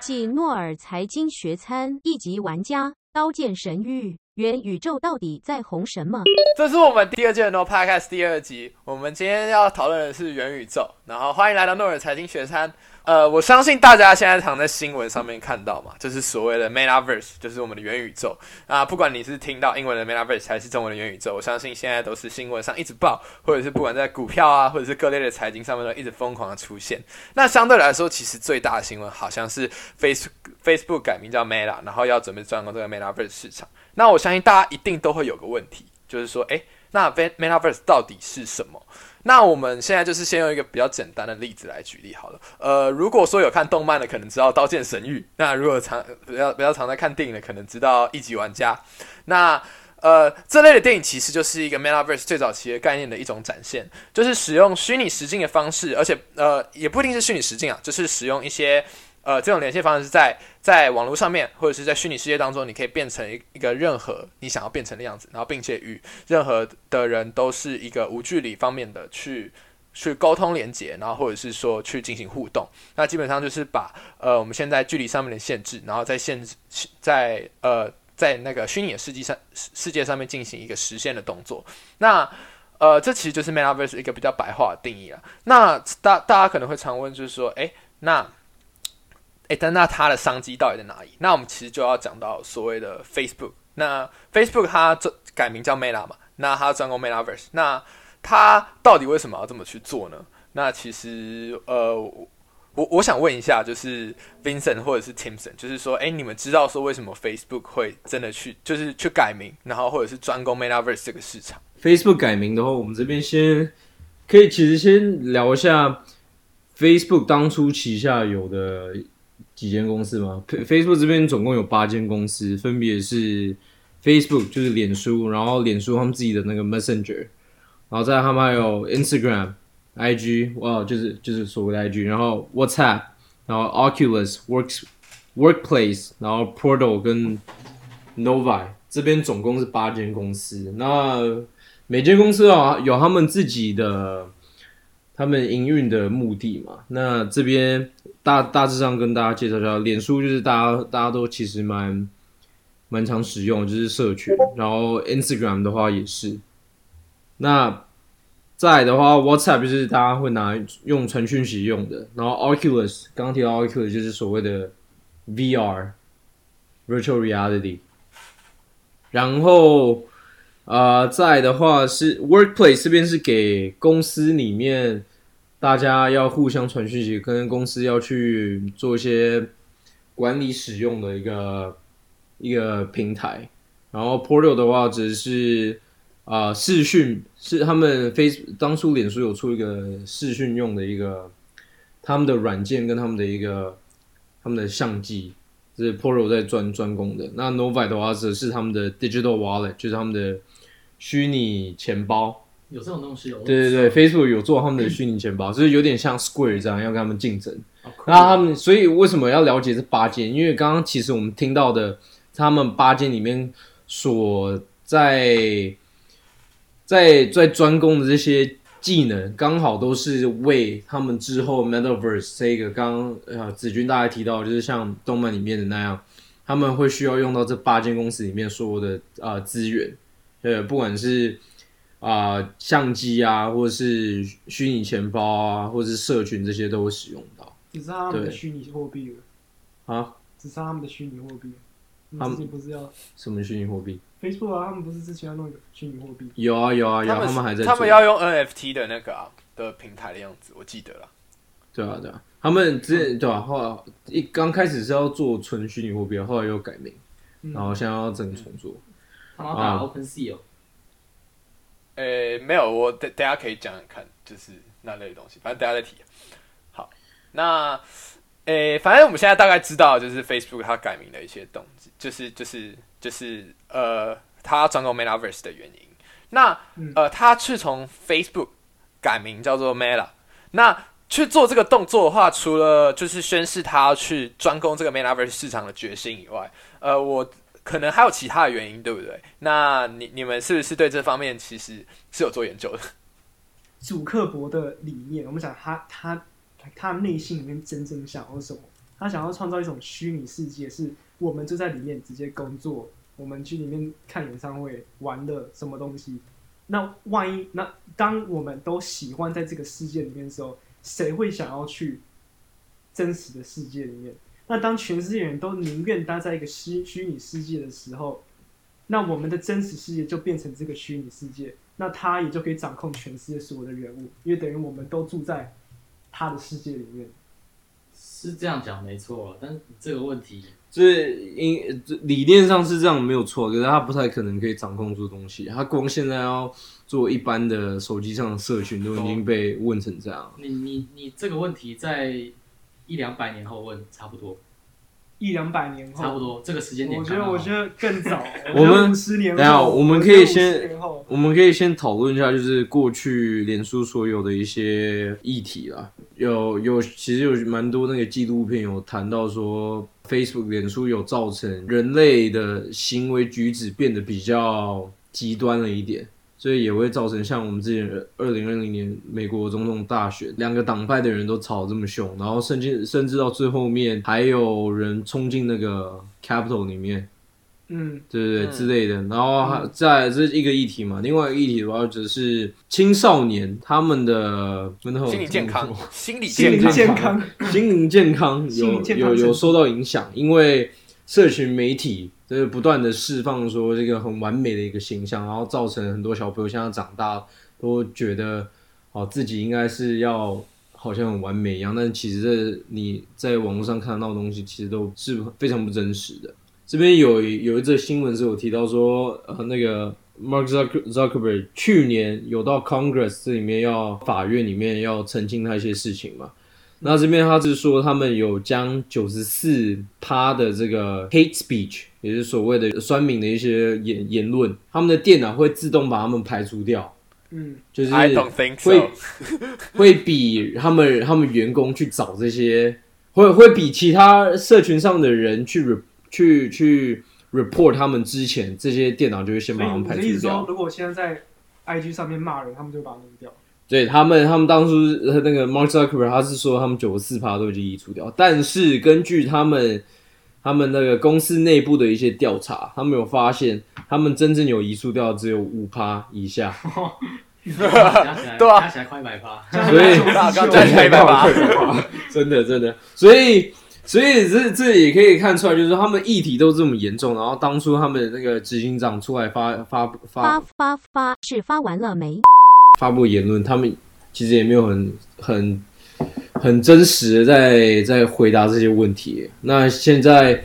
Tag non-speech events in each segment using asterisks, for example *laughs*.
继诺尔财经学餐一级玩家刀剑神域元宇宙到底在红什么？这是我们第二季的 No Podcast 第二集。我们今天要讨论的是元宇宙，然后欢迎来到诺尔财经学餐。呃，我相信大家现在常在新闻上面看到嘛，就是所谓的 Metaverse，就是我们的元宇宙啊。不管你是听到英文的 Metaverse 还是中文的元宇宙，我相信现在都是新闻上一直报，或者是不管在股票啊，或者是各类的财经上面都一直疯狂的出现。那相对来说，其实最大的新闻好像是 Facebook Facebook 改名叫 Meta，然后要准备转攻这个 Metaverse 市场。那我相信大家一定都会有个问题，就是说，诶，那 Metaverse 到底是什么？那我们现在就是先用一个比较简单的例子来举例好了。呃，如果说有看动漫的，可能知道《刀剑神域》；那如果常比较比较常在看电影的，可能知道《一级玩家》。那呃，这类的电影其实就是一个 Metaverse 最早期的概念的一种展现，就是使用虚拟实境的方式，而且呃，也不一定是虚拟实境啊，就是使用一些。呃，这种连线方式在在网络上面，或者是在虚拟世界当中，你可以变成一一个任何你想要变成的样子，然后并且与任何的人都是一个无距离方面的去去沟通连接，然后或者是说去进行互动。那基本上就是把呃我们现在距离上面的限制，然后在限制在呃在那个虚拟的世界上世界上面进行一个实现的动作。那呃这其实就是 Metaverse 一个比较白话的定义了。那大大家可能会常问，就是说，哎，那哎，但那它的商机到底在哪里？那我们其实就要讲到所谓的 Facebook。那 Facebook 它这改名叫 Meta 嘛？那它专攻 Metaverse。那它到底为什么要这么去做呢？那其实呃，我我想问一下，就是 Vincent 或者是 Timson，就是说，哎，你们知道说为什么 Facebook 会真的去就是去改名，然后或者是专攻 Metaverse 这个市场？Facebook 改名的话，我们这边先可以其实先聊一下 Facebook 当初旗下有的。几间公司吗？Facebook 这边总共有八间公司，分别是 Facebook 就是脸书，然后脸书他们自己的那个 Messenger，然后再他们还有 Instagram、IG，哇，就是就是所谓的 IG，然后 WhatsApp，然后 Oculus Works Workplace，然后 Portal 跟 Novi，这边总共是八间公司。那每间公司啊有他们自己的他们营运的目的嘛？那这边。大大致上跟大家介绍一下，脸书就是大家大家都其实蛮蛮常使用，就是社群。然后 Instagram 的话也是。那再的话，WhatsApp 就是大家会拿用传讯息用的。然后 Oculus 刚刚提到 Oculus 就是所谓的 VR Virtual Reality。然后啊，再的话是 Workplace 这边是给公司里面。大家要互相传讯息，跟公司要去做一些管理使用的一个一个平台。然后 Portal 的话，只是啊视讯是他们 Face 当初脸书有出一个视讯用的一个他们的软件跟他们的一个他们的相机，是 Portal 在专专攻的。那 Novi 的话，则是他们的 Digital Wallet，就是他们的虚拟钱包。有这种东西哦。对对对，Facebook 有做他们的虚拟钱包，*coughs* 就是有点像 Square 这样，要跟他们竞争。那他们所以为什么要了解这八间？因为刚刚其实我们听到的，他们八间里面所在在在专攻的这些技能，刚好都是为他们之后 Metaverse 这个刚呃子君大概提到，就是像动漫里面的那样，他们会需要用到这八间公司里面所有的啊资源，呃，不管是。啊，相机啊，或者是虚拟钱包啊，或者是社群这些都会使用到。只是他们的虚拟货币了啊？只是他们的虚拟货币。他们不是要什么虚拟货币？Facebook 啊，他们不是之前要弄一个虚拟货币？有啊有啊有，他们还在。他们要用 NFT 的那个的平台的样子，我记得了。对啊对啊，他们之前对啊，后来一刚开始是要做纯虚拟货币，后来又改名，然后现在要整重做。啊，OpenSea 哦。呃，没有，我等大家可以讲讲看，就是那类的东西，反正大家再提。好，那，呃，反正我们现在大概知道，就是 Facebook 它改名的一些动机，就是就是就是呃，它专攻 Metaverse 的原因。那呃，它是从 Facebook 改名叫做 Meta，那去做这个动作的话，除了就是宣示他要去专攻这个 Metaverse 市场的决心以外，呃，我。可能还有其他的原因，对不对？那你你们是不是对这方面其实是有做研究的？主克伯的理念，我们讲他他他内心里面真正想要什么？他想要创造一种虚拟世界，是我们就在里面直接工作，我们去里面看演唱会、玩乐什么东西。那万一那当我们都喜欢在这个世界里面的时候，谁会想要去真实的世界里面？那当全世界人都宁愿待在一个虚虚拟世界的时候，那我们的真实世界就变成这个虚拟世界，那他也就可以掌控全世界所有的人物，因为等于我们都住在他的世界里面。是这样讲没错，但这个问题，这因理念上是这样没有错，可是他不太可能可以掌控住东西。他光现在要做一般的手机上的社群，都已经被问成这样。你你你这个问题在一两百年后问差不多，一两百年后差不多这个时间点。我觉得我觉得更早。*laughs* 我们十年等下我们可以先我我们可以先讨论一下，就是过去脸书所有的一些议题啦。有有，其实有蛮多那个纪录片有谈到说，Facebook 脸书有造成人类的行为举止变得比较极端了一点，所以也会造成像我们之前二零二零年美国总统大选，两个党派的人都吵这么凶，然后甚至甚至到最后面还有人冲进那个 capital 里面。嗯，对对对之类的，然后还在这一个议题嘛，另外一个议题的话就是青少年他们的心理健康，心理健康，心灵健康有有有受到影响，因为社群媒体就是不断的释放说这个很完美的一个形象，然后造成很多小朋友现在长大都觉得哦自己应该是要好像很完美一样，但其实这你在网络上看到的东西其实都是非常不真实的。这边有有一则新闻是有提到说，呃，那个 Mark Zuckerberg 去年有到 Congress 这里面要法院里面要澄清他一些事情嘛。那这边他是说，他们有将九十四趴的这个 hate speech，也就是所谓的酸民的一些言言论，他们的电脑会自动把他们排除掉。嗯，就是会会比他们他们员工去找这些，会会比其他社群上的人去。去去 report 他们之前这些电脑就会先把他们排除掉。意思说，如果现在在 IG 上面骂人，他们就把它弄掉。对他们，他们当初那个 Mark Zuckerberg 他是说他们九十四趴都已经移除掉，但是根据他们他们那个公司内部的一些调查，他们有发现他们真正有移除掉只有五趴以下。*laughs* 对啊，加起来快一百趴，所以加起来一百趴，真的真的，所以。所以这这也可以看出来，就是他们议题都这么严重，然后当初他们那个执行长出来发发发发发是发完了没？发布言论，他们其实也没有很很很真实的在在回答这些问题。那现在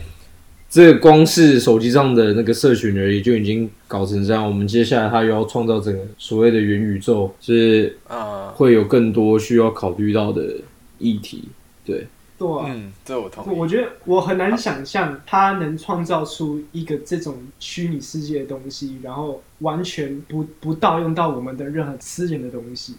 这光是手机上的那个社群而已，就已经搞成这样。我们接下来他又要创造整个所谓的元宇宙，是啊，会有更多需要考虑到的议题，对。对，嗯，这我同意。我觉得我很难想象他能创造出一个这种虚拟世界的东西，然后完全不不盗用到我们的任何私人的东西。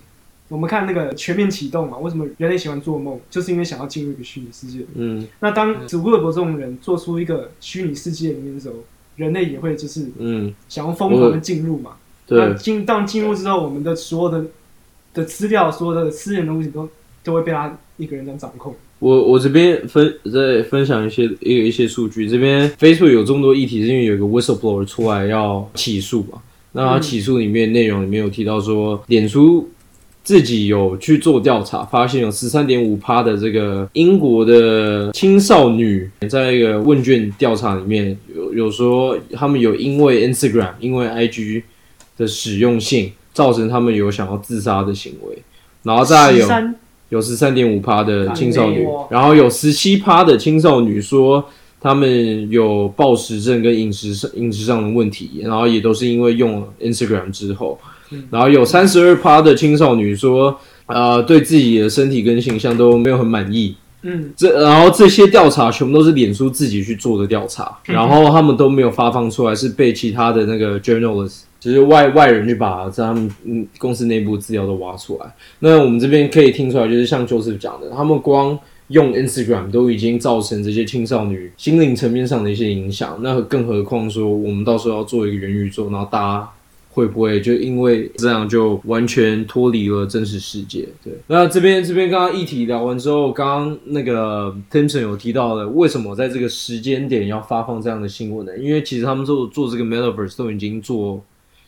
我们看那个全面启动嘛，为什么人类喜欢做梦，就是因为想要进入一个虚拟世界。嗯，那当祖克伯这种人做出一个虚拟世界里面的时候，人类也会就是嗯，想要疯狂的进入嘛。对，进当进入之后，我们的所有的的资料，所有的私人的东西都都会被他一个人这样掌控。我我这边分再分享一些一一些数据，这边 Facebook 有这么多议题，是因为有一个 whistleblower 出来要起诉嘛？那他起诉里面内容里面有提到说，脸书自己有去做调查，发现有十三点五趴的这个英国的青少女，在一个问卷调查里面有有说，他们有因为 Instagram 因为 IG 的使用性，造成他们有想要自杀的行为，然后再有。有十三点五趴的青少年，然后有十七趴的青少年说他们有暴食症跟饮食上饮食上的问题，然后也都是因为用了 Instagram 之后，然后有三十二趴的青少年说，呃，对自己的身体跟形象都没有很满意。嗯，这然后这些调查全部都是脸书自己去做的调查，然后他们都没有发放出来，是被其他的那个 journalist。就是外外人去把在他们嗯公司内部资料都挖出来，那我们这边可以听出来，就是像 Joseph 讲的，他们光用 Instagram 都已经造成这些青少年心灵层面上的一些影响，那更何况说我们到时候要做一个元宇宙，然后大家会不会就因为这样就完全脱离了真实世界？对，那这边这边刚刚议题聊完之后，刚刚那个 Timson 有提到了为什么在这个时间点要发放这样的新闻呢？因为其实他们做做这个 Metaverse 都已经做，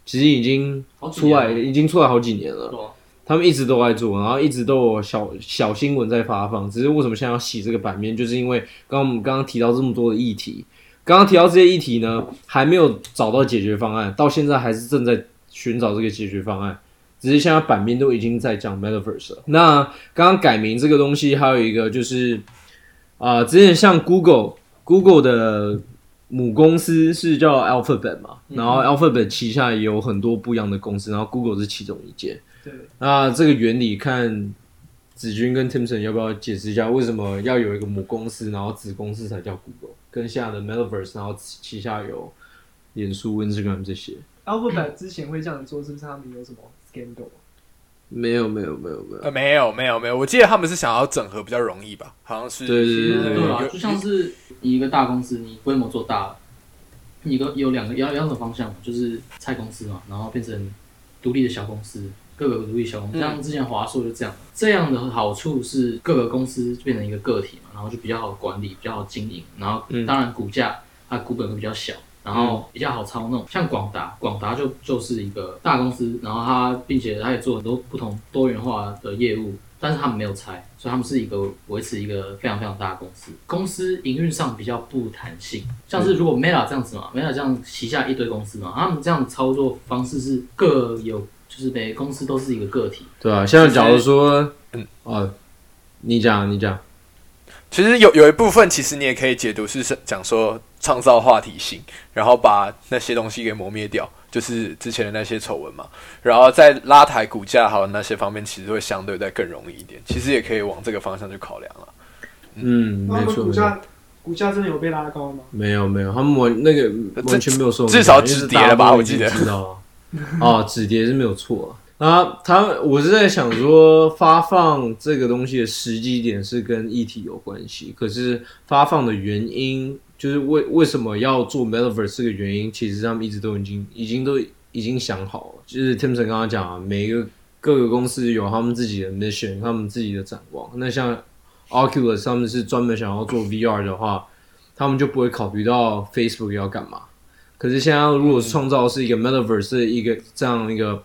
其实已经出来，已经出来好几年了。啊他们一直都在做，然后一直都有小小新闻在发放。只是为什么现在要洗这个版面，就是因为刚刚我们刚刚提到这么多的议题，刚刚提到这些议题呢，还没有找到解决方案，到现在还是正在寻找这个解决方案。只是现在版面都已经在讲 Metaverse 了。那刚刚改名这个东西，还有一个就是啊、之前像 Google Google 的母公司是叫 Alphabet 嘛，然后 Alphabet 旗下也有很多不一样的公司，然后 Google 是其中一间。对，那这个原理，看子君跟 Timson 要不要解释一下，为什么要有一个母公司，然后子公司才叫 Google，跟现在的 Metaverse，然后旗下有脸书、Instagram 这些？Alphabet 之前会这样做，是不是他们有什么 scandal？没有，没有，没有，没有。呃，没有没有没有，我记得他们是想要整合比较容易吧，好像是。对对对对对啊，就像是你一个大公司，你规模做大了，你个有两个要两种方向，就是拆公司嘛，然后变成独立的小公司，各个独立小公司，嗯像之前华硕就这样，这样的好处是各个公司变成一个个体嘛，然后就比较好管理，比较好经营，然后嗯当然股价它股本会比较小。然后比较好操弄，像广达，广达就就是一个大公司，然后它并且它也做很多不同多元化的业务，但是他们没有拆，所以他们是一个维持一个非常非常大的公司。公司营运上比较不弹性，像是如果 Meta 这样子嘛，Meta 这样旗下一堆公司嘛，他们这样操作方式是各有，就是每个公司都是一个个体。对啊，像假如说，嗯哦，你讲，你讲，其实有有一部分，其实你也可以解读是是讲说创造话题性，然后把那些东西给磨灭掉，就是之前的那些丑闻嘛，然后在拉抬股价还有那些方面，其实会相对再更容易一点。其实也可以往这个方向去考量了。嗯，没错，股价股价真的有被拉高吗？没有没有，他们完那个完全没有受，至少止跌了吧我记得知道啊，哦，止跌是没有错啊。那他我是在想说，发放这个东西的时机点是跟议题有关系，可是发放的原因就是为为什么要做 Metaverse 这个原因，其实他们一直都已经已经都已经想好了。就是 Timson 刚刚讲啊，每个各个公司有他们自己的 mission，他们自己的展望。那像 Oculus 他们是专门想要做 VR 的话，他们就不会考虑到 Facebook 要干嘛。可是现在如果创造是一个 Metaverse 的一个这样一个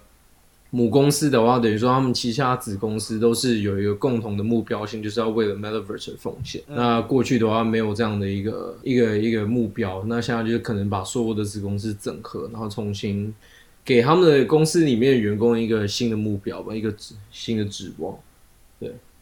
母公司的话，等于说他们旗下子公司都是有一个共同的目标性，就是要为了 Metaverse 而奉献。那过去的话没有这样的一个一个一个目标，那现在就是可能把所有的子公司整合，然后重新给他们的公司里面的员工一个新的目标吧，一个指新的指望。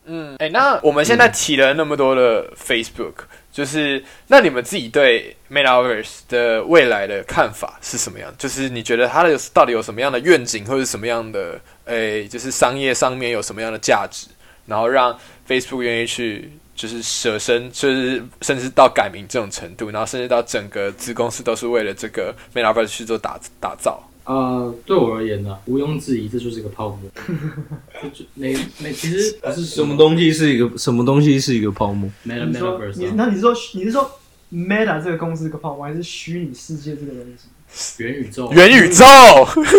嗯，哎，那我们现在提了那么多的 Facebook，就是那你们自己对 Metaverse 的未来的看法是什么样？就是你觉得它的到底有什么样的愿景，或者什么样的诶，就是商业上面有什么样的价值，然后让 Facebook 愿意去就是舍身，就是甚至到改名这种程度，然后甚至到整个子公司都是为了这个 Metaverse 去做打打造。呃，对我而言呢，毋庸置疑，这就是一个泡沫。*laughs* 就每每，其实不是什么东西是一个 *laughs* 什么东西是一个泡沫？Meta 你说 Metaverse 你啊那你是说你是说 Meta 这个公司个泡沫，还是虚拟世界这个东西？元宇宙，元宇宙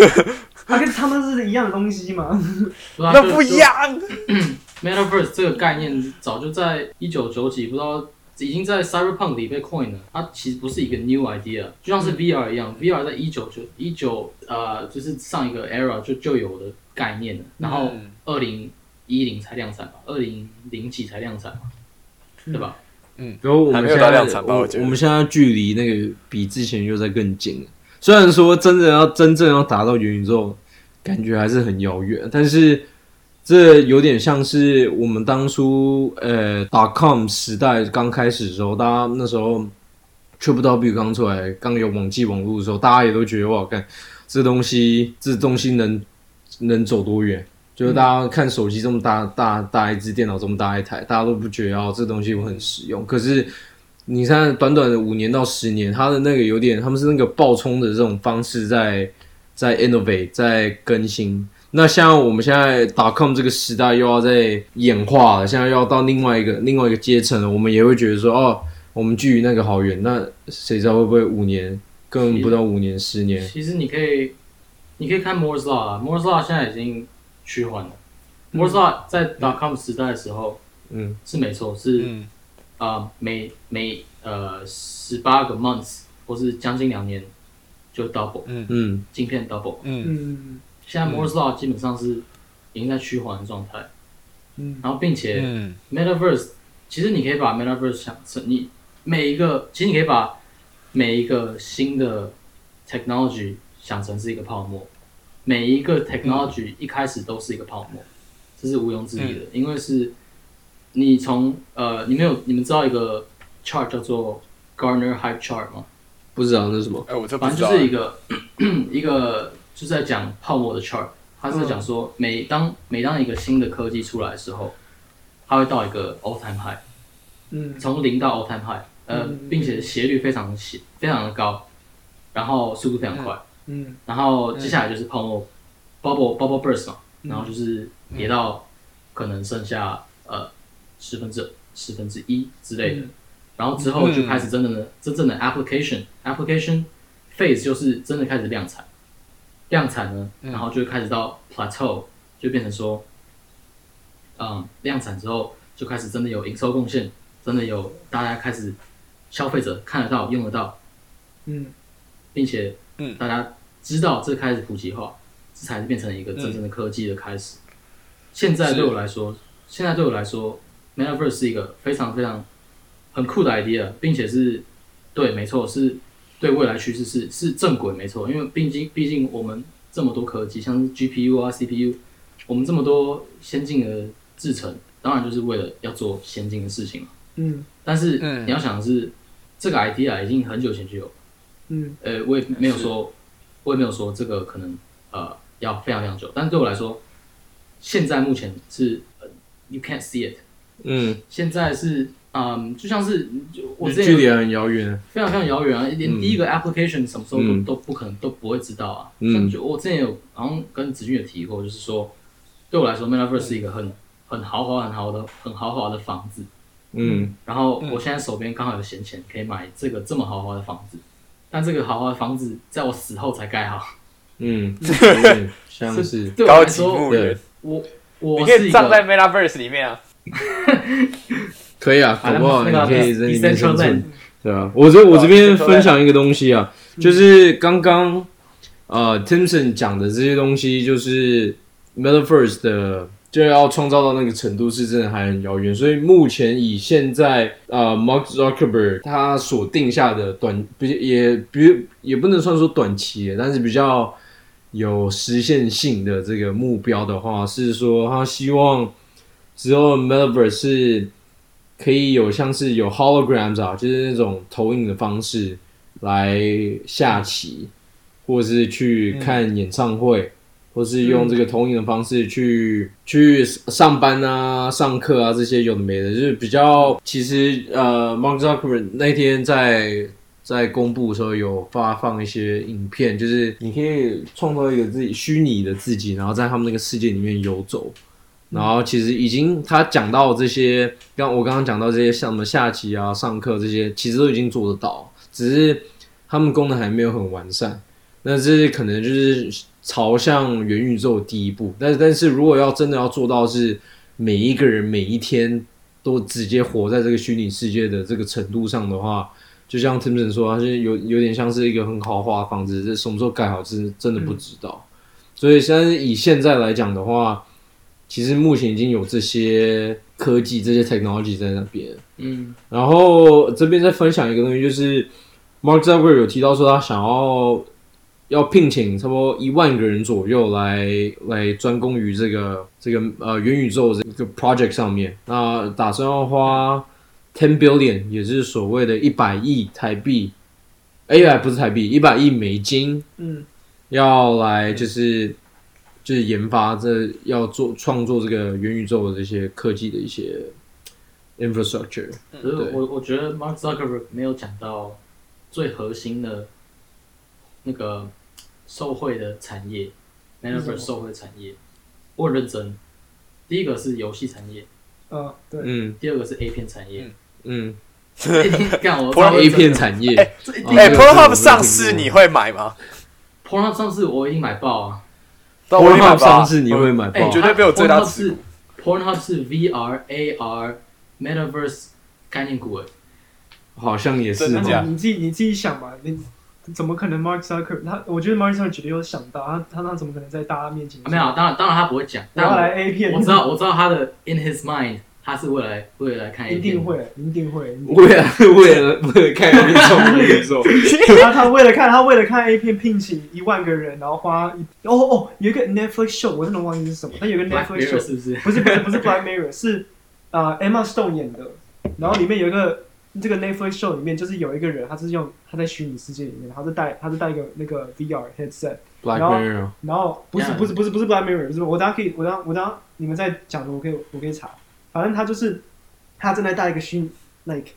*laughs* 它跟他们是一样的东西吗？对啊那不一。样，*coughs* Metaverse 这个概念早就在一九九几，不知道已经在 Cyberpunk 里被 coin 了。它其实不是一个 new idea，就像是 VR 一样、v r 在一九九一九呃，就是上一个 era 就就有的概念了，然后嗯二零一零才量产吧，二零零几才量产嘛，对吧？嗯然后我还们现在没有到量产吧我们现在距离那个比之前又在更近了。虽然说真正要真正要达到元宇宙，感觉还是很遥远，但是这有点像是我们当初呃 dot com 时代刚开始的时候，大家那时候 Triple W 刚出来，刚有网际网络的时候，大家也都觉得哇，看这东西这东西能能走多远？就是大家看手机这么大大大一只，电脑这么大一台，大家都不觉得哦这东西会很实用。可是你看短短的五年到十年，它的那个有点，他们是那个爆冲的这种方式在在 innovate 在更新。那像我们现在打 com 这个时代又要在演化了，现在又要到另外一个另外一个阶层了，我们也会觉得说哦，我们距离那个好远。那谁知道会不会五年，根本不到五年、十年？其实你可以你可以看 Moore's Law 啊，Moore's Law 现在已经趋缓了。Moore's Law 在 dot com 时代的时候嗯是没错，是嗯啊、每每呃十八个 months 或是将近两年就 double 嗯镜片 double。嗯嗯现在 Moore's Law 基本上是已经在趋缓的状态，嗯。然后并且嗯。Metaverse 其实你可以把 Metaverse 想成你每一个，其实你可以把每一个新的 technology 想成是一个泡沫，每一个 technology 一开始都是一个泡沫，这是毋庸置疑的，因为是你从呃，你们有你们知道一个 chart 叫做 Gartner Hype Chart 吗？不知道那是什么。哎，我这反正就是一个 *clears throat* 一个就是在讲泡沫的 chart，他是在讲说每当每当一个新的科技出来的时候，它会到一个 all time high，嗯。从零到 all time high，呃嗯，并且斜率非常的斜非常的高，然后速度非常快，嗯然后接下来就是泡沫 bubble bubble burst 嘛，嗯。然后就是跌到可能剩下呃十分之十分之一之类的。嗯。然后之后就开始真正的、真正的 application application phase 就是真的开始量产，量产呢，然后就开始到 plateau，就变成说，嗯，量产之后就开始真的有营收贡献，真的有大家开始消费者看得到用得到，嗯。并且嗯。大家知道这开始普及化，这才是变成一个真正的科技的开始。现在对我来说，现在对我来说，Metaverse 是一个非常非常很酷的 idea，并且是对，没错，是对未来趋势是是正轨，没错。因为毕竟毕竟我们这么多科技，像是 GPU 啊、CPU，我们这么多先进的制程，当然就是为了要做先进的事情嘛。嗯。但是嗯。你要想的是，这个 idea 已经很久前就有，嗯。呃，我也没有说，我也没有说这个可能呃要非常非常久，但是对我来说，现在目前是、呃、you can't see it，嗯，现在是嗯，就像是就我之前距离很遥远。非常非常遥远啊，连嗯第一个 application 什么时候都、嗯都不可能都不会知道啊。嗯像就我之前有好像跟子俊有提过，就是说对我来说，Metaverse 是一个很很豪华、很豪的、很豪华的房子。嗯然后我现在手边刚好有闲钱，可以买这个这么豪华的房子，但这个豪华的房子在我死后才盖好。嗯，*laughs* 像是对我高级来说，对墓园，我我你可是一个以葬在 Metaverse 里面啊。*laughs* 可以啊，搞不好你可以在里面生存。对啊，我这我这边分享一个东西啊，就是刚刚呃 Timson 讲的这些东西，就是 Metaverse 的就要创造到那个程度，是真的还很遥远。所以目前以现在呃 Mark Zuckerberg 他所定下的短，比也比也不能算说短期，但是比较有实现性的这个目标的话，是说他希望之后 Metaverse 是可以有像是有 holograms 啊，就是那种投影的方式来下棋，或是去看演唱会，或是用这个投影的方式去去上班啊、上课啊这些有的没的，就是比较其实呃，Mark Zuckerberg 那天在。在公布的时候有发放一些影片，就是你可以创造一个自己虚拟的自己，然后在他们那个世界里面游走。然后其实已经他讲到这些，刚我刚刚讲到这些像什么下棋啊、上课这些，其实都已经做得到，只是他们功能还没有很完善。那这可能就是朝向元宇宙的第一步。但是但是如果要真的要做到是每一个人每一天都直接活在这个虚拟世界的这个程度上的话，就像 Timson 说，它是有有点像是一个很豪华的房子，这什么时候盖好，是真的不知道。所以现在以现在来讲的话，其实目前已经有这些科技、这些 technology 在那边。嗯然后这边再分享一个东西，就是 Mark Zuckerberg 有提到说，他想要要聘请差不多一万个人左右来来专攻于这个这个呃元宇宙这个 project 上面。那打算要花 ten billion，也就是所谓的一百亿台币，哎，不是台币，一百亿美金，嗯要来就是就是研发这要做创作这个元宇宙的这些科技的一些 infrastructure。可是我我觉得 Mark Zuckerberg 没有讲到最核心的那个受惠的产业，Metaverse 受惠产业，我很认真。第一个是游戏产业，呃对，嗯第二个是 A 片产业。嗯 *laughs* 干我 A 片产业，哎哦这个是我没有，Pornhub 上市你会买吗？Pornhub 上市我已经买爆啊！对我一定买上市你会买哎、爆？绝对没有最大 Pornhub 是 Pornhub 是 VR、AR、Metaverse 概念股哎，好像也是真的假的哦。你自己你自己想吧，你怎么可能 Mark Zucker 他？我觉得 Mark Zucker 绝对有想到，他他那怎么可能在大家面前啊没有，当然当然他不会讲，我但我来 A 片，我知道我知道他的 in his mind，他是为了来为了来看一定会，一定会。为了为了为了看那种宇宙，他 *laughs* 他为了看他为了看 A 片聘请一万个人，然后花一哦哦有一个 Netflix show，我真的忘记是什么，他有个 Netflix show，是不是？不是不是不是 Black Mirror，是呃 Emma Stone 演的，然后里面有一个这个 Netflix show 里面就是有一个人，他是用他在虚拟世界里面，他是戴他是戴一个那个 VR headset，Black 然后 Mirror，然后不是不是不是不是 Black Mirror，不是我等下可以我等下我等下你们在讲的我可以我可以查，反正他就是他正在带一个虚拟 like，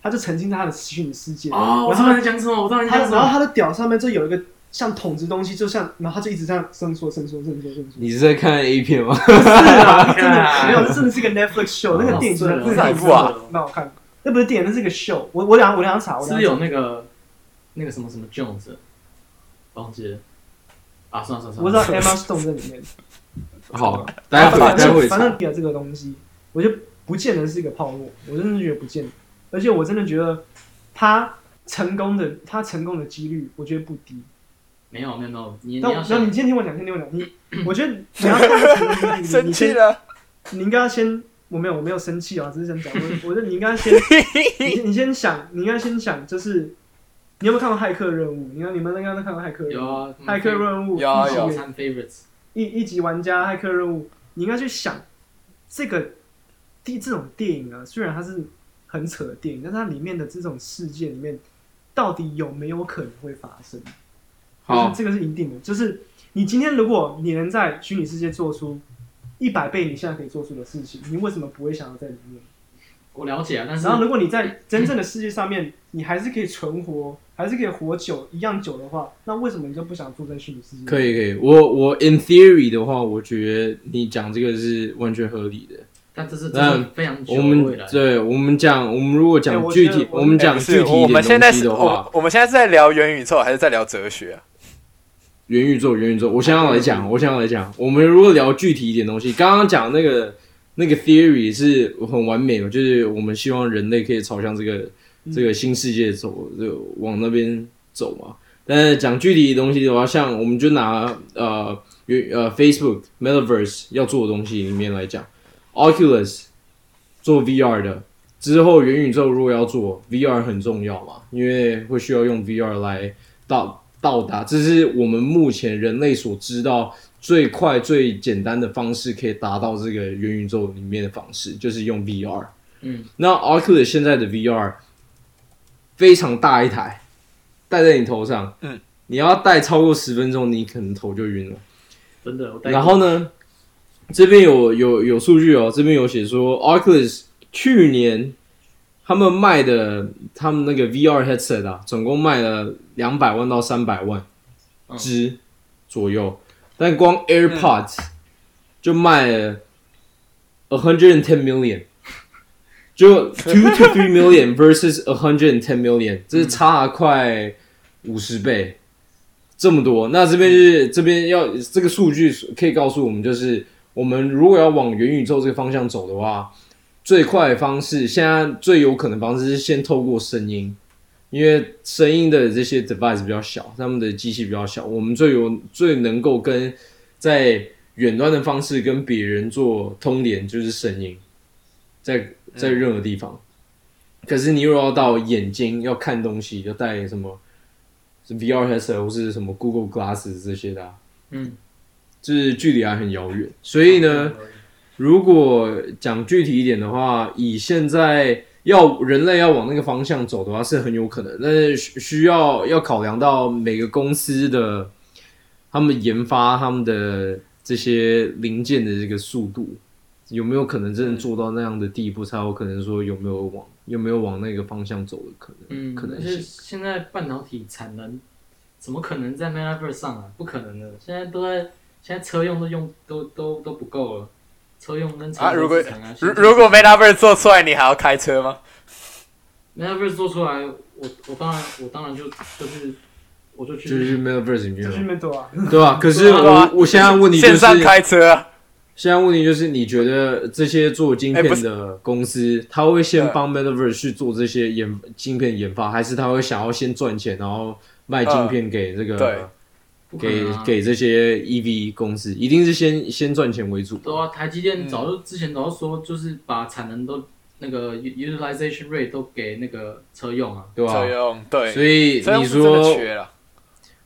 他就沉浸在他的虚拟世界，哦，我知道你在讲什么，我知道你在他然后讲什么。他的屌上面就有一个像筒子东西，就像然后他就一直这样伸缩伸缩伸缩伸缩。你是在看 A 片吗？是啊，真的没有，这 *laughs* 真的是个 Netflix show，那个电影真的哦那个电影哪一部啊蛮好看。那不是电影，那是个 show。我我两我两查，我是不是有那个那个什么什么 Jones，忘记了啊，算了算了我知道，Emma Stone 在里面。好，待会反待会反。正反正这个东西，我就不见得是一个泡沫，我真的觉得不见得，而且我真的觉得他成功的他成功的几率，我觉得不低。没有没有没有，你你那你先听我讲，先听我讲。你，*clears throat* 我觉得你要看他成功的几率，生你先气了，你应该要先，我没有，我没有生气啊，只是想讲，我我觉得你应该先，*laughs* 你你先想，你应该先想，就是你有没有看过《骇客任务》？你看你们应该都看过《骇客任务》。有啊，骇客任务一一级玩家骇客任务，你应该去想这个第这种电影啊，虽然它是很扯的电影，但是它里面的这种事件里面，到底有没有可能会发生？好就是这个是一定的。就是你今天如果你能在虚拟世界做出一百倍你现在可以做出的事情，你为什么不会想要在里面？我了解啊，但是然后如果你在真正的世界上面，你还是可以存活，还是可以活久一样久的话，那为什么你就不想住在虚拟世界？可以可以，我我 in theory 的话，我觉得你讲这个是完全合理的。但这是这那是非常久我们来。对我们讲，我们如果讲具体，我我们讲具体我一点们现在是东西的话我，我们现在是在聊元宇宙还是在聊哲学啊？元宇宙，元宇宙，我先要来讲，我先要来讲，我们如果聊具体一点东西，刚刚讲那个那个 theory 是很完美的，就是我们希望人类可以朝向这个这个新世界走，就往那边走嘛。但是讲具体的东西的话，像我们就拿呃元呃 Facebook Metaverse 要做的东西里面来讲，Oculus 做 VR 的之后，元宇宙如果要做 VR 很重要嘛，因为会需要用 VR 来到到达，这是我们目前人类所知道最快最简单的方式，可以达到这个元宇宙里面的方式，就是用 VR。嗯，那 Oculus 现在的 VR 非常大一台，戴在你头上，嗯，你要戴超过十分钟，你可能头就晕了。真的，然后呢，这边有有有数据哦，这边有写说 Oculus 去年他们卖的他们那个 VR headset 啊，总共卖了两百万到三百万嗯只左右，但光 AirPods 就卖了 a hundred and ten million。就 two to three million versus a hundred and ten million，这是差了快五十倍，这么多。那这边就是这边要这个数据可以告诉我们，就是我们如果要往元宇宙这个方向走的话，最快的方式，现在最有可能方式是先透过声音，因为声音的这些 device 比较小，他们的机器比较小，我们最有最能够跟在远端的方式跟别人做通联，就是声音，在在任何地方。可是你又要到眼睛要看东西，要带什么是 VR headset 或是什么 Google Glasses 这些的、嗯，就是距离还很遥远。所以呢，如果讲具体一点的话，以现在要人类要往那个方向走的话，是很有可能，但是需需要要考量到每个公司的他们研发他们的这些零件的这个速度，有没有可能真的做到那样的地步，才有可能说有没有往有没有往那个方向走的可能、嗯，可能性。现在半导体产能怎么可能在 Metaverse 上啊？不可能的，现在都在，现在车用都用都都都不够了，车用跟车啊，如果如如果 Metaverse 做出来，你还要开车吗？Metaverse 做出来，我我当然我当然就就是我我就去就是 Metaverse 里面就去嘛，面对啊，对吧？可是我我现在问题就是，线上开车啊，现在问题就是，你觉得这些做晶哎不是片的公司，他会先帮 Metaverse 去做这些研晶片研发，还是他会想要先赚钱，然后卖晶片给这个、对给给这些 EV 公司？一定是先先赚钱为主。对啊，台积嗯电早就之前早就说，就是把产能都那个 utilization rate 都给那个车用啊。对吧、车用对，所以你说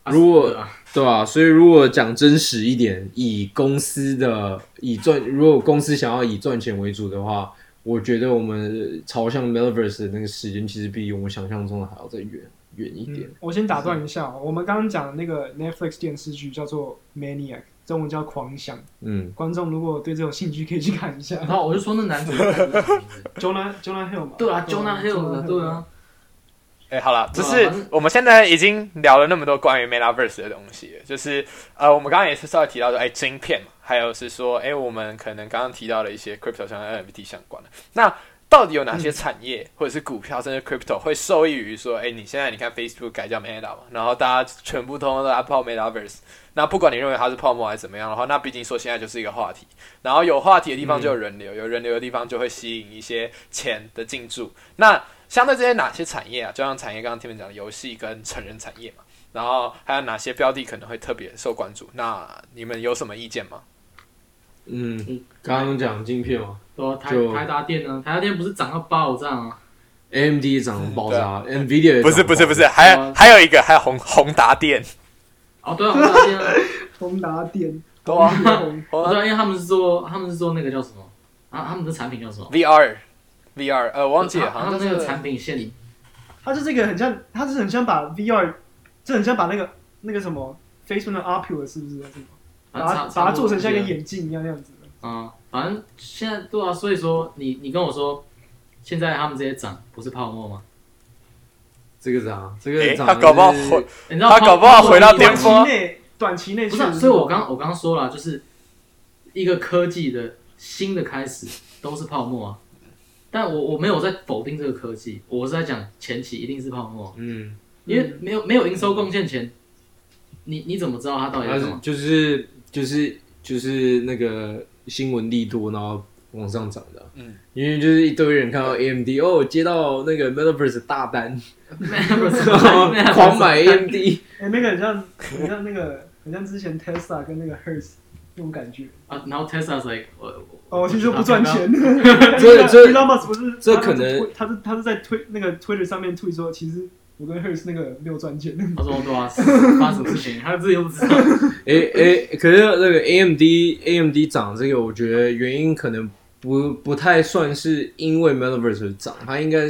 如果对啊对吧、所以如果讲真实一点，以公司的以赚，如果公司想要以赚钱为主的话，我觉得我们朝向 Metaverse 的那个时间，其实比我们想象中的还要再远远一点。我先打断一下哦，我们刚刚讲的那个 Netflix 电视剧叫做《Maniac》，中文叫《狂想》。嗯，观众如果对这有兴趣，可以去看一下。然后我就说那男主 *laughs* Jonah Jonah Hill 嘛？对啊，Jonah Hill 的，对啊，哎、好了，就是我们现在已经聊了那么多关于 Metaverse 的东西，就是呃，我们刚刚也是稍微提到说，哎、晶片嘛，还有是说，哎、我们可能刚刚提到了一些 crypto 相关 NFT 相关的，那到底有哪些产业、或者是股票甚至 crypto 会受益于说，哎、你现在你看 Facebook 改叫 Meta 嘛，然后大家全部通通都在泡 Metaverse，那不管你认为它是泡沫还是怎么样的话，那毕竟说现在就是一个话题，然后有话题的地方就有人流，有人流的地方就会吸引一些钱的进驻，那相对这些哪些产业啊？就像产业刚刚听们讲的游戏跟成人产业嘛，然后还有哪些标的可能会特别受关注？那你们有什么意见吗？嗯嗯，刚刚讲镜片嘛对啊，台就台达电呢，台达电不是涨到爆炸吗？，AMD 涨得爆炸，NVIDIA 也不是不是不是，还还有一个还有宏宏达电，哦，对啊，台达电 *laughs* 啊，宏达电，对啊宏哦对啊，因为他们是做他们是做那个叫什么啊？他们的产品叫什么？VR VR 呃，我忘记了，他们那个好像就是产品线它就这个很像，它是很像把 VR，这很像把那个那个什么 Facebook 的 Oculus 是不是？把它把它做成像一个。眼镜一样那样子。嗯，反正现在对啊，所以说你你跟我说，现在他们这些涨不是泡沫吗？这个涨，这个涨，他搞不好回你知道泡他搞不好回到短巅峰期内，短期内不是啊、所以我刚我刚刚说了，就是一个科技的新的开始都是泡沫啊。但我我没有在否定这个科技，我是在讲前期一定是泡沫，嗯，因为没有没有营收贡献前，你你怎么知道它到底是什么？就是就是就是那个新闻力多，然后往上涨的啊。嗯，因为就是一堆人看到 AMD 哦，接到那个 Metaverse 大单，狂买 AMD。哎、那个很像，很像那个，很像之前 Tesla 跟那个 Hertz 那种感觉。啊，然后 Tesla 是 like 我哦，我听说不赚钱。这这 Elon Musk 不是这可能他是他是他是在推那个 Twitter 上面推说，其实我跟 Hertz 那个没有赚钱。他说 *laughs* 对啊，发生什么事情，他自己又不知道。诶诶，可是那个 AMD AMD 涨这个，我觉得原因可能不不太算是因为 Metaverse 而涨，它应该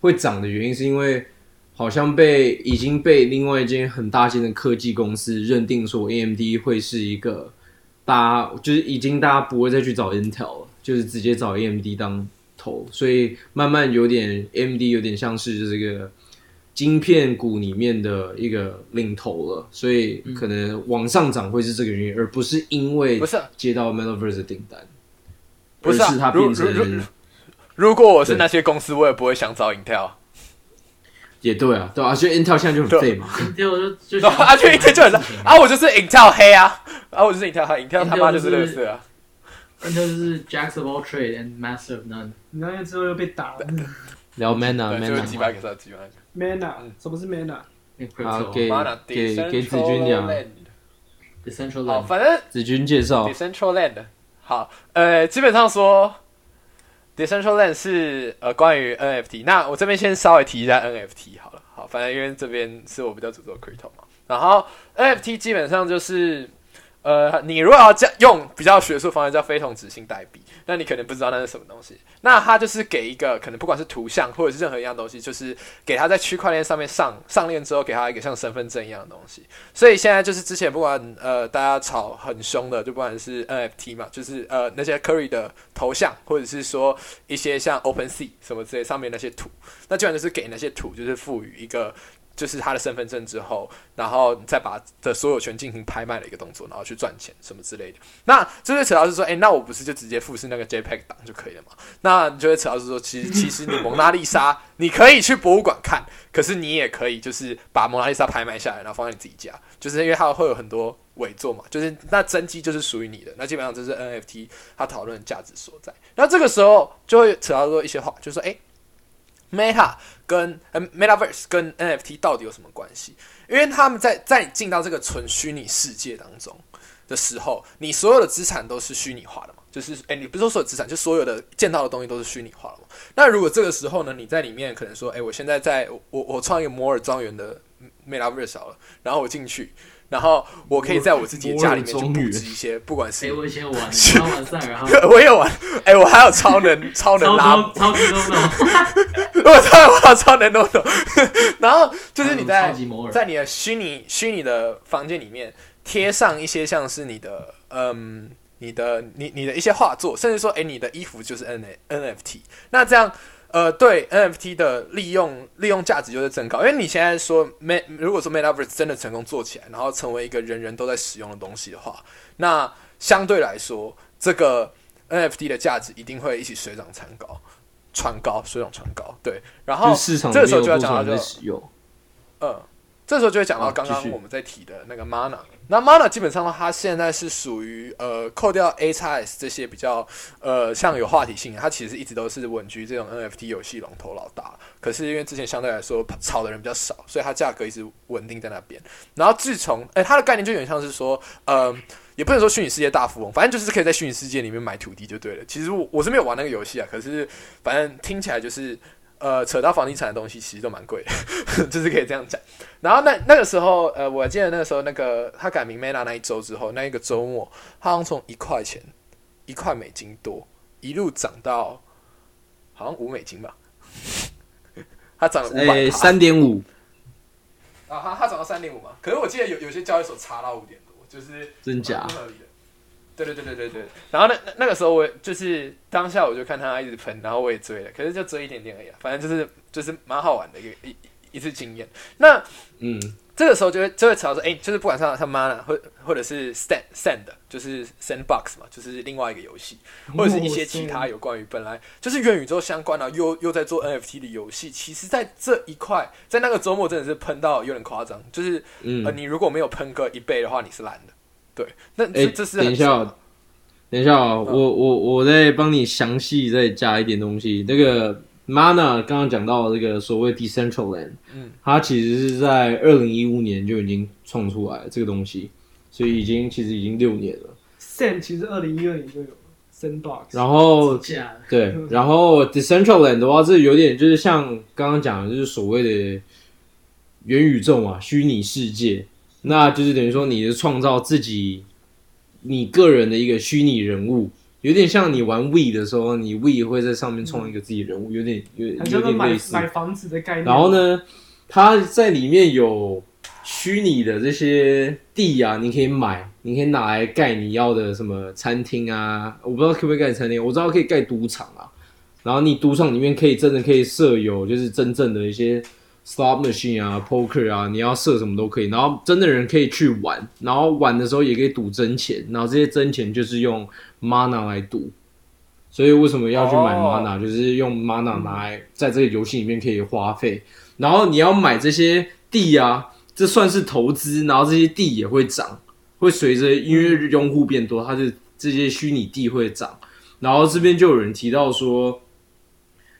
会涨的原因是因为好像被已经被另外一间很大型的科技公司认定说 AMD 会是一个大家就是已经大家不会再去找 Intel 了，就是直接找 AMD 当头，所以慢慢有点 AMD 有点像是这个。晶片股里面的一个领头了，所以可能往上涨会是这个原因，而不是因为不是接到 Metaverse 的订单，不是啊而是它如变成如如如果我是那些公司，我也不会想找 Intel。也对啊，对啊，所以 Intel 现在就很废嘛，Intel 就就对 *laughs* 啊，就 Intel 就很啊，我就是 Intel 黑啊，啊，我就是 Intel 黑，Intel 他妈就是乐色啊。Intel 就是 Jacks of all trade and master of none。你那之后又被打了。聊 Mana 对，就是几 Mana，百给他几百。mana，什么是 mana？好，给给给子君讲。好，反正子君介绍。Decentraland，好，呃，基本上说，Decentraland 是呃关于 NFT。那我这边先稍微提一下 NFT 好了。好，反正因为这边是我比较主做 crypto 嘛。然后 NFT 基本上就是呃，你如果要这样用比较学术方式叫非同质性代币，那你可能不知道那是什么东西。那它就是给一个可能不管是图像或者是任何一样东西，就是给它在区块链上面上上链之后，给它一个像身份证一样的东西。所以现在就是之前不管呃大家吵很凶的，就不管是 NFT 嘛，就是呃那些 Curry 的头像，或者是说一些像 OpenSea 什么之类上面那些图，那基本上就是给那些图就是赋予一个就是他的身份证之后，然后再把的所有权进行拍卖的一个动作，然后去赚钱什么之类的。那这就扯到是说，哎、那我不是就直接复制那个 JPEG 档就可以了嘛？那你就会扯到是说，其实其实你蒙娜丽莎你可以去博物馆看，可是你也可以就是把蒙娜丽莎拍卖下来，然后放在你自己家，就是因为它会有很多伪作嘛，就是那真机就是属于你的，那基本上这是 NFT 它讨论价值所在。那这个时候就会扯到说一些话，就是说，哎、Meta 跟呃 Metaverse 跟 NFT 到底有什么关系？因为他们在在进到这个纯虚拟世界当中的时候，你所有的资产都是虚拟化的嘛，就是哎，你不是说所有资产，就所有的见到的东西都是虚拟化的嘛。那如果这个时候呢，你在里面可能说，哎，我现在在我我创一个摩尔庄园的 Metaverse 好了，然后我进去，然后我可以在我自己的家里面去布置一些，不管哎、*laughs* 是我以前有玩，刚玩赛尔号，我也玩，哎，我还有超能超能拉超级多那种，*laughs* 我超！我超能弄懂。*laughs* 然后就是你在在你的虚拟虚拟的房间里面贴上一些像是你的嗯你的你你的一些画作，甚至说哎你的衣服就是 N NFT。那这样呃对 NFT 的利用利用价值就会增高，因为你现在说如果说 Metaverse 真的成功做起来，然后成为一个人人都在使用的东西的话，那相对来说这个 NFT 的价值一定会一起水涨船高。船高，水涨船高，对。然后这个时候就要讲到就在使用？嗯，这时候就会讲到刚刚我们在提的那个 Mana。那 Mana 基本上呢它现在是属于呃扣掉 A x S 这些比较呃像有话题性，它其实一直都是稳居这种 NFT 游戏龙头老大。可是因为之前相对来说炒的人比较少，所以它价格一直稳定在那边。然后自从哎、它的概念就有点像是说呃。也不能说虚拟世界大富翁，反正就是可以在虚拟世界里面买土地就对了。其实我我是没有玩那个游戏啊，可是反正听起来就是呃扯到房地产的东西其实都蛮贵的，*laughs* 就是可以这样讲。然后那那个时候，呃，我记得那个时候，那个他改名 Meta 那一周之后，那一个周末，他好像从一块钱，一块美金多，一路涨到好像五美金吧，*laughs* 他涨了五百哎，三点五，啊，他他涨到三点五嘛，可是我记得有有些交易所查到五点多，就是真假蛮不？合理的。对对对对对对，然后那那那个时候我就是当下我就看他一直喷，然后我也追了，可是就追一点点而已啊，反正就是就是蛮好玩的一个一一一次经验。那嗯，这个时候就会就会吵说，哎、就是不管像像 Mana 或或者是 Sand send 就是 Sandbox 嘛，就是另外一个游戏，或者是一些其他有关于本来就是元宇宙相关的，又又在做 NFT 的游戏，其实在这一块，在那个周末真的是喷到有点夸张，就是、嗯呃，你如果没有喷个一倍的话，你是烂的。对，那哎这这是等一下等一下哦，我我我再帮你详细再加一点东西。那个 Mana 刚刚讲到这个所谓 Decentraland，嗯，它其实是在二零一五年就已经创出来这个东西，所以已经其实已经六年了。Sam 其实二零一二年就有了 Sandbox，然后，对，然后 Decentraland 的话，这有点就是像刚刚讲的，就是所谓的元宇宙嘛，虚拟世界，那就是等于说你是创造自己你个人的一个虚拟人物，有点像你玩 We 的时候，你 We 会在上面创一个自己人物，有点有有点类似。买房子的概念。然后？呢，它在里面有虚拟的这些地啊，你可以买，你可以拿来盖你要的什么餐厅啊，我不知道可不可以盖餐厅，我知道可以盖赌场啊。然后你赌场里面可以真的可以设有就是真正的一些 slot machine 啊、poker 啊，你要设什么都可以。然后真的人可以去玩，然后玩的时候也可以赌真钱，然后这些真钱就是用 mana 来赌。所以为什么要去买哦 mana？、就是用 mana 拿来在这个游戏里面可以花费。然后你要买这些地啊，这算是投资，然后这些地也会涨，会随着因为用户变多，它就这些虚拟地会涨。然后这边就有人提到说，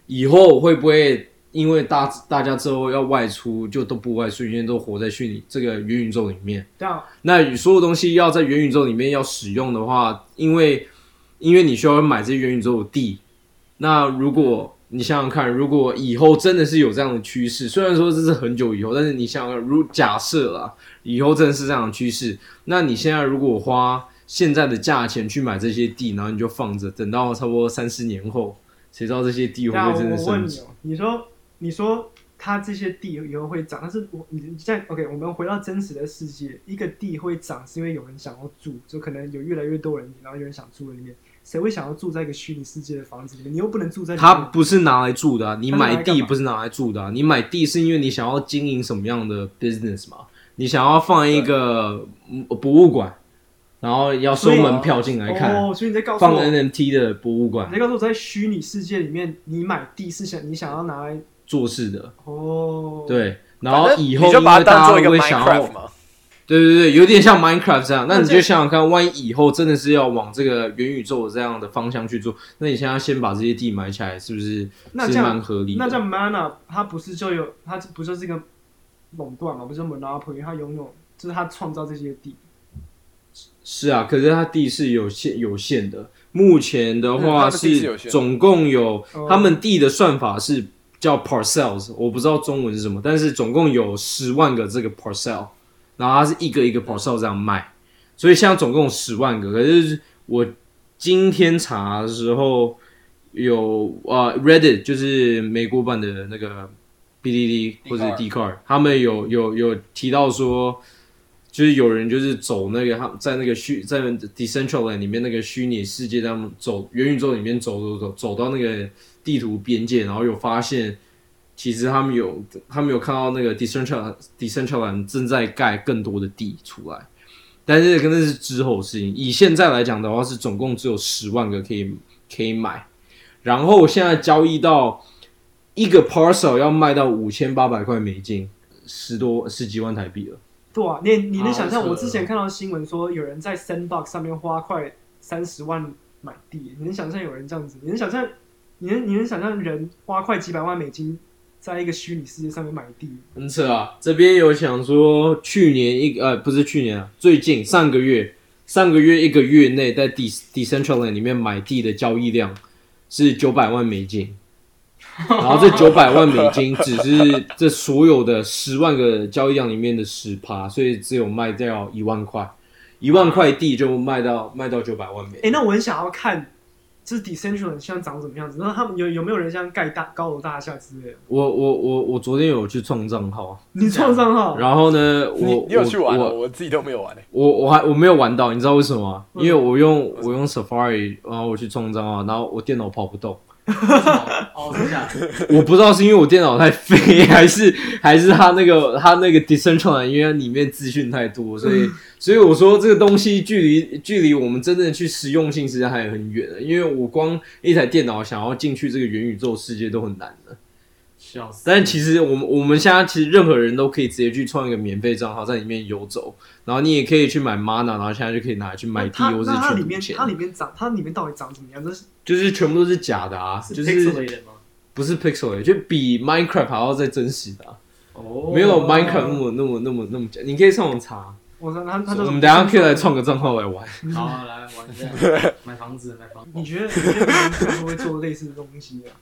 以后会不会因为大大家之后要外出，就都不外出，因为都活在虚拟这个元宇宙里面。对啊那所有东西要在元宇宙里面要使用的话，因为因为你需要买这些元宇宙的地，那如果你想想看，如果以后真的是有这样的趋势，虽然说这是很久以后，但是你想想，如假设啦，以后真的是这样的趋势，那你现在如果花现在的价钱去买这些地，然后你就放着，等到差不多三四年后，谁知道这些地会不会真的升值？我问你哦，你说你说它这些地以后会涨，但是我你现在 OK，我们回到真实的世界，一个地会涨是因为有人想要住，就可能有越来越多人，然后有人想住在里面。谁会想要住在一个虚拟世界的房子里面？你又不能住在它不是拿来住的啊、你买地不是拿来住的啊、你买地是因为你想要经营什么样的 business 嘛？你想要放一个嗯博物馆，然后要收门票进来看，哦，所以你在告诉我，放 NFT 的博物馆你在告诉我，在虚拟世界里面，你买地是想你想要拿来做事的，哦，，对。然后以后因为大家会想要。对对对，有点像 Minecraft 这样。那你就想想看，万一以后真的是要往这个元宇宙这样的方向去做，那你现在先把这些地买起来，是不是是那这样蛮合理的？那这样 Mana 它不是就有它不就是一个垄断嘛？不是 Monopoly，它拥有就是它创造这些地，是啊，可是它地是有限有限的。目前的嗯话是总共有哦他们地的算法是叫 parcels，我不知道中文是什么，但是总共有十万个这个 parcel，然后它是一个一个 parcel 这样卖，所以现在总共十万个。可是我今天查的时候有呃 Reddit 就是美国版的那个 BDD 或者 d c a r 他们有有有提到说。就是有人就是走那个他在那个虚在 Decentraland 里面那个虚拟世界当中走元宇宙里面走走走走到那个地图边界，然后有发现，其实他们有他们有看到那个 Decentraland Decentraland 正在盖更多的地出来，但是跟那是之后的事情。以现在来讲的话，是总共只有十万个可以可以买，然后现在交易到一个 parcel 要卖到五千八百块美金，十多十几万台币了。对啊，你你能想象？我之前看到新闻说，有人在 Sandbox 上面花快三十万买地，你能想象有人这样子？你能想象？你能你能想象人花快几百万美金在一个虚拟世界上面买地？很扯啊！这边有想说，去年一呃不是去年啊，最近上个月上个月一个月内在 D Decentraland 里面买地的交易量是九百万美金，*laughs* 然后这九百万美金只是 *laughs* 这所有的十万个交易量里面的十趴，所以只有卖掉一万块，一万块地就卖到卖到九百万美哎、金。那我很想要看，就是 Decentraland 现在长什么样子？然后他们有有没有人像盖大高楼大厦之类的？我我我我昨天有去创账号，你创账号？然后呢，你我你有去玩我哦？我自己都没有玩诶。我我还我没有玩到，你知道为什么吗？为什么因为我用我用 Safari，然后我去创账号，然后我电脑跑不动。哦，等一下，我不知道是因为我电脑太废，还是 *laughs* 还是他那个他那个 decentral 因为里面资讯太多，所以所以我说这个东西距离距离我们真正去实用性实际上还很远的。因为我光一台电脑想要进去这个元宇宙世界都很难的。笑死！但其实我们我们现在其实任何人都可以直接去创一个免费账号，在里面游走，然后你也可以去买 mana，然后现在就可以拿来去买地它或是那它里去赌钱。面它里面长它里面到底长怎么样？这是就是全部都是假的啊，就是 pixelated 吗？不是 pixel，就比 Minecraft 还要再真实的、啊，哦，没有 Minecraft 那么那么那么那么假。你可以上网查，我说它它我就是们等一下可以来创个账号来玩。好啊，来玩一下，*laughs* 买房子，买房子。你觉得你觉得 Minecraft 会做类似的东西啊？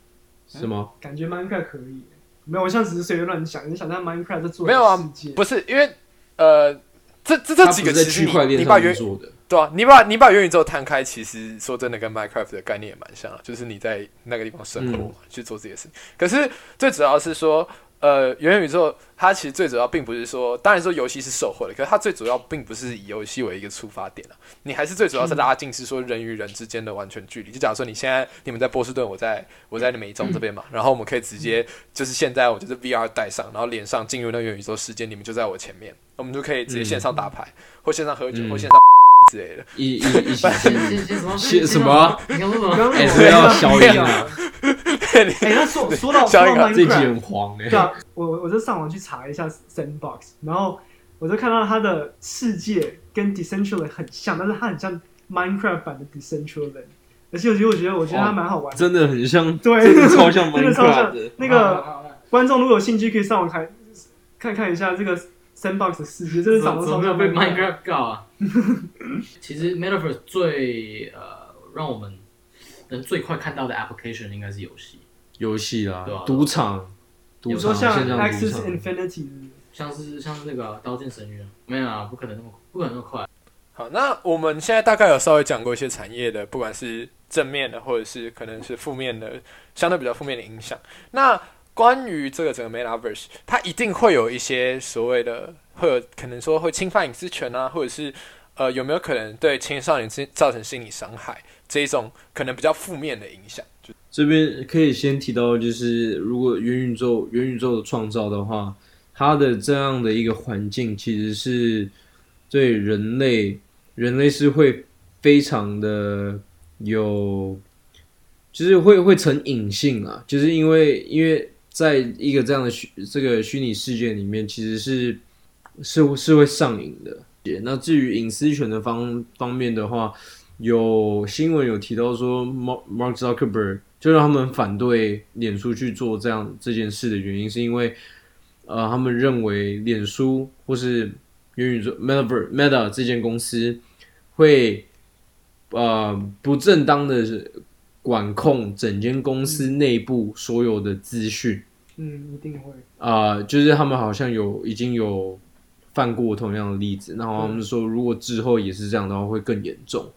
是吗？感觉 Minecraft 可以。没有，我现在只是随便乱想。你想在 Minecraft 在做没有啊，不是因为呃，这这这几个其实你区块链你把元上面做的，对啊，你把你把元宇宙摊开，其实说真的，跟 Minecraft 的概念也蛮像的，就是你在那个地方生活、嗯去做这些事情。可是最主要是说，呃，元宇宙它其实最主要并不是说，当然说游戏是售后的，可是它最主要并不是以游戏为一个出发点啊，你还是最主要是拉近是说人与人之间的完全距离。就假如说你现在你们在波士顿，我在我在美中这边嘛，然后我们可以直接就是现在我就是 VR 戴上，然后脸上进入那个元宇宙世界，你们就在我前面，我们就可以直接线上打牌，或线上喝酒，嗯或线上之类的。一一一起先先先什么？写什么？你刚说什么？*laughs* 哎，刚刚我这要消音啊！哎、那说说到说到小一个这集 Minecraft，很黄哎对。啊，我我就上网去查一下 Sandbox，然后我就看到它的世界跟 Decentraland 很像，但是它很像 Minecraft 版的 Decentraland，而且我觉得我觉得我觉得它蛮好玩的。真的很像，对真的超像 *laughs* 真的超 Minecraft 像的。那个观众如果有兴趣，可以上网看看看一下这个 Sandbox 的世界，真的长得超像被 Minecraft 告啊？*laughs* 其实 Metaverse 最呃让我们能最快看到的 application 应该是游戏，游戏啦对啊，赌场，赌有时候像场线上赌场。Infinity，像是像是那个《刀剑神域》啊，没有啊，不可能那么不可能那么快。好，那我们现在大概有稍微讲过一些产业的，不管是正面的，或者是可能是负面的，相对比较负面的影响。那关于这个整个 Metaverse，它一定会有一些所谓的，会有可能说会侵犯隐私权啊，或者是呃，有没有可能对青少年造造成心理伤害这一种可能比较负面的影响？这边可以先提到，就是如果元宇宙元宇宙的创造的话，它的这样的一个环境，其实是对人类人类是会非常的有，就是会会成瘾性啊，就是因为因为在一个这样的虚这个虚拟世界里面，其实是是是会上瘾的。那至于隐私权的方方面的话，有新闻有提到说，Mark Mark Zuckerberg 就让他们反对脸书去做这样这件事的原因，是因为呃，他们认为脸书或是元宇宙 Meta Meta 这间公司会呃不正当的管控整间公司内部所有的资讯。嗯，一定会。啊、就是他们好像有已经有犯过同样的例子，然后他们说，如果之后也是这样的话，会更严重。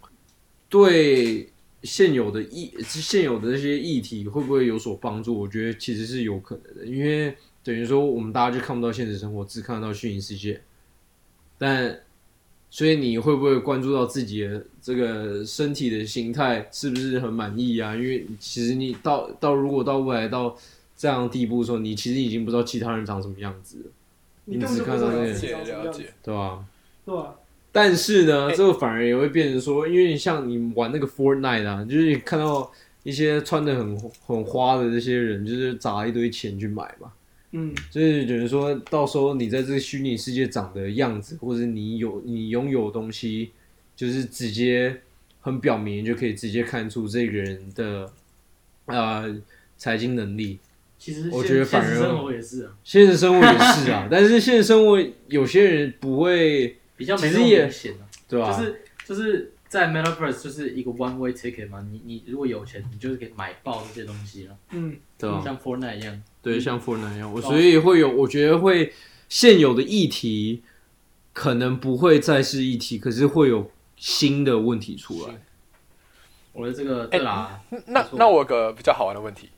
对现有的议现有的这些议题会不会有所帮助？我觉得其实是有可能的，因为等于说我们大家就看不到现实生活，只看得到虚拟世界。但所以你会不会关注到自己的这个身体的形态是不是很满意啊？因为其实你到到如果到未来到这样的地步的时候，你其实已经不知道其他人长什么样子了，你根本就不知道自己了解，对吧？对吧？但是呢，哎。这个反而也会变成说，因为像你玩那个 Fortnite 啊，就是你看到一些穿的很很花的这些人，就是砸一堆钱去买嘛，嗯，就是等于说到时候你在这个虚拟世界长的样子，或者你有你拥有的东西，就是直接很表明，就可以直接看出这个人的呃财经能力。其实我现觉得反而现实生活也是啊，现实生活也是啊，*laughs* 但是现实生活有些人不会，比较没那么其实也明显啊。对吧、就是就是在 Metaverse 就是一个 one way ticket 嘛，你你如果有钱，你就是可以买爆这些东西了，嗯，对吧、像 Fortnite 一样。对，像 Fortnite 一样，我所以会有，我觉得会现有的议题可能不会再是议题，可是会有新的问题出来。我的这个哎对啦，那那我有个比较好玩的问题，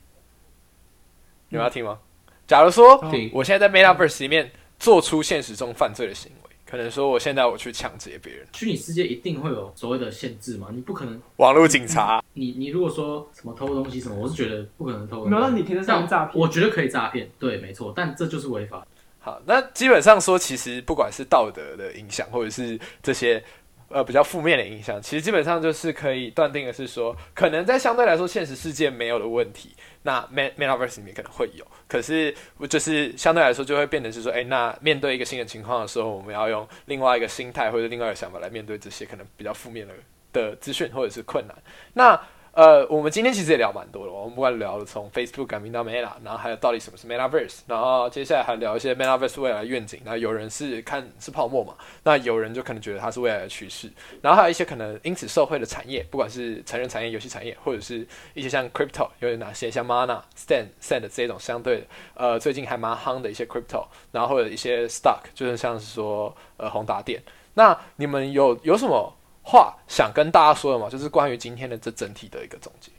你们要听吗？假如说听。我现在在 Metaverse 里面做出现实中犯罪的行为，可能说我现在我去抢劫别人，虚拟世界一定会有所谓的限制嘛，你不可能，网络警察，你你如果说什么偷东西什么，我是觉得不可能偷。没有，那你可以在上面诈骗。我觉得可以诈骗，对，没错，但这就是违法。好，那基本上说，其实不管是道德的影响，或者是这些呃比较负面的影响，其实基本上就是可以断定的是说，可能在相对来说现实世界没有的问题，那 Met Metaverse 里面可能会有，可是就是相对来说就会变成是说，哎，那面对一个新的情况的时候，我们要用另外一个心态或者另外一个想法来面对这些可能比较负面的的资讯或者是困难。那呃，我们今天其实也聊蛮多的，我们不管聊了从 Facebook 改名到 Meta，然后还有到底什么是 Metaverse，然后接下来还聊一些 Metaverse 未来的愿景。那有人是看是泡沫嘛，那有人就可能觉得它是未来的趋势，然后还有一些可能因此受惠的产业，不管是成人产业、游戏产业，或者是一些像 Crypto 有哪些像 Mana、Stand、Sand 这种相对呃最近还蛮夯的一些 Crypto，然后或者一些 Stock，就是像是说呃宏达电。那你们有有什么话想跟大家说的嘛？就是关于今天的这整体的一个总结。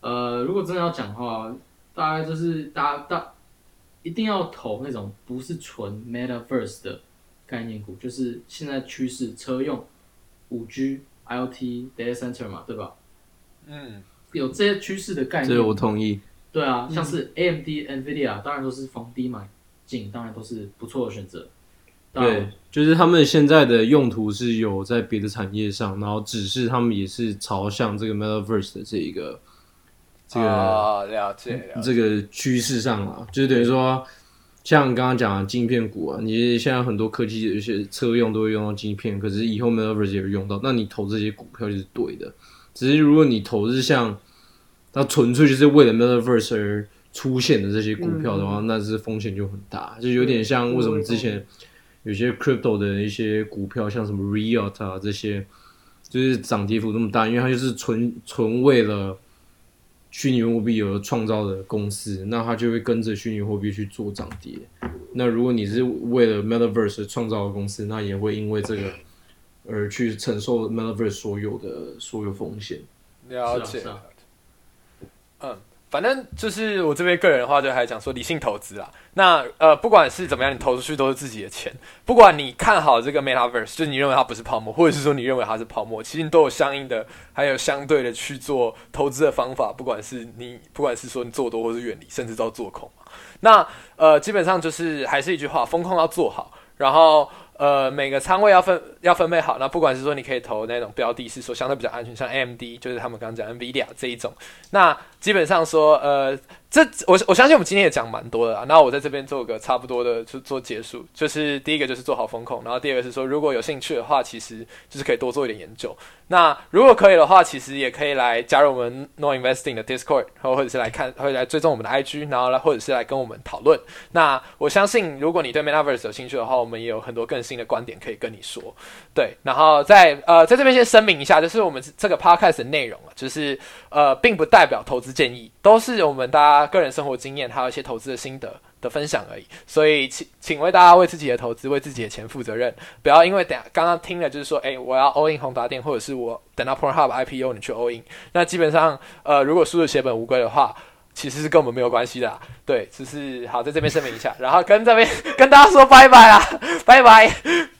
呃，如果真的要讲的话，大概就是大家大一定要投那种不是纯 Metaverse 的概念股，就是现在趋势车用五 G、IoT、Data Center 嘛，对吧？嗯，有这些趋势的概念这念，我同意。对啊，像是 AMD、NVIDIA，当然都是逢低买进，当然都是不错的选择。对，就是他们现在的用途是有在别的产业上，然后只是他们也是朝向这个 Metaverse 的这一个这个、啊了解了解。这个趋势上啊，就是等于说，像刚刚讲的晶片股啊，你现在很多科技有一些车用都会用到晶片，可是以后 Metaverse 也会用到，那你投这些股票就是对的。只是如果你投是像它纯粹就是为了 Metaverse 而出现的这些股票的话，那是风险就很大，就有点像为什么之前有些 crypto 的一些股票，像什么 Riot 啊这些，就是涨跌幅那么大，因为它就是纯纯为了虚拟货币而创造的公司，那它就会跟着虚拟货币去做涨跌。那如果你是为了 Metaverse 创造的公司，那也会因为这个而去承受 Metaverse 所有的所有风险。了解。啊啊嗯，反正就是我这边个人的话，就还讲说理性投资啦。那呃，不管是怎么样，你投出去都是自己的钱。不管你看好这个 Metaverse，就你认为它不是泡沫，或者是说你认为它是泡沫，其实你都有相应的，还有相对的去做投资的方法。不管是你，不管是说你做多或是远离，甚至到做空。那呃，基本上就是还是一句话，风控要做好，然后。呃，每个仓位要分要分配好。那不管是说你可以投那种标的，是说相对比较安全，像 AMD，就是他们刚刚讲 NVIDIA 这一种。那基本上说，呃。这我我相信我们今天也讲蛮多的啊，那我在这边做个差不多的就做结束，就是第一个就是做好风控，然后第二个是说如果有兴趣的话，其实就是可以多做一点研究。那如果可以的话，其实也可以来加入我们 No Investing 的 Discord，然后或者是来看，或者来追踪我们的 IG，然后来或者是来跟我们讨论。那我相信如果你对 Metaverse 有兴趣的话，我们也有很多更新的观点可以跟你说。对，然后在呃在这边先声明一下，就是我们这个 Podcast 的内容啊，就是呃并不代表投资建议，都是我们大家。个人生活经验，还有一些投资的心得的分享而已，所以请请为大家为自己的投资、为自己的钱负责任，不要因为等刚刚听了就是说，哎，我要 all in 宏达电，或者是我等到 Pornhub IPO 你去 all in，那基本上呃，如果输的血本无归的话，其实是跟我们没有关系的，对，只是好在这边声明一下，然后跟这边 *laughs* 跟大家说拜拜啦，拜拜。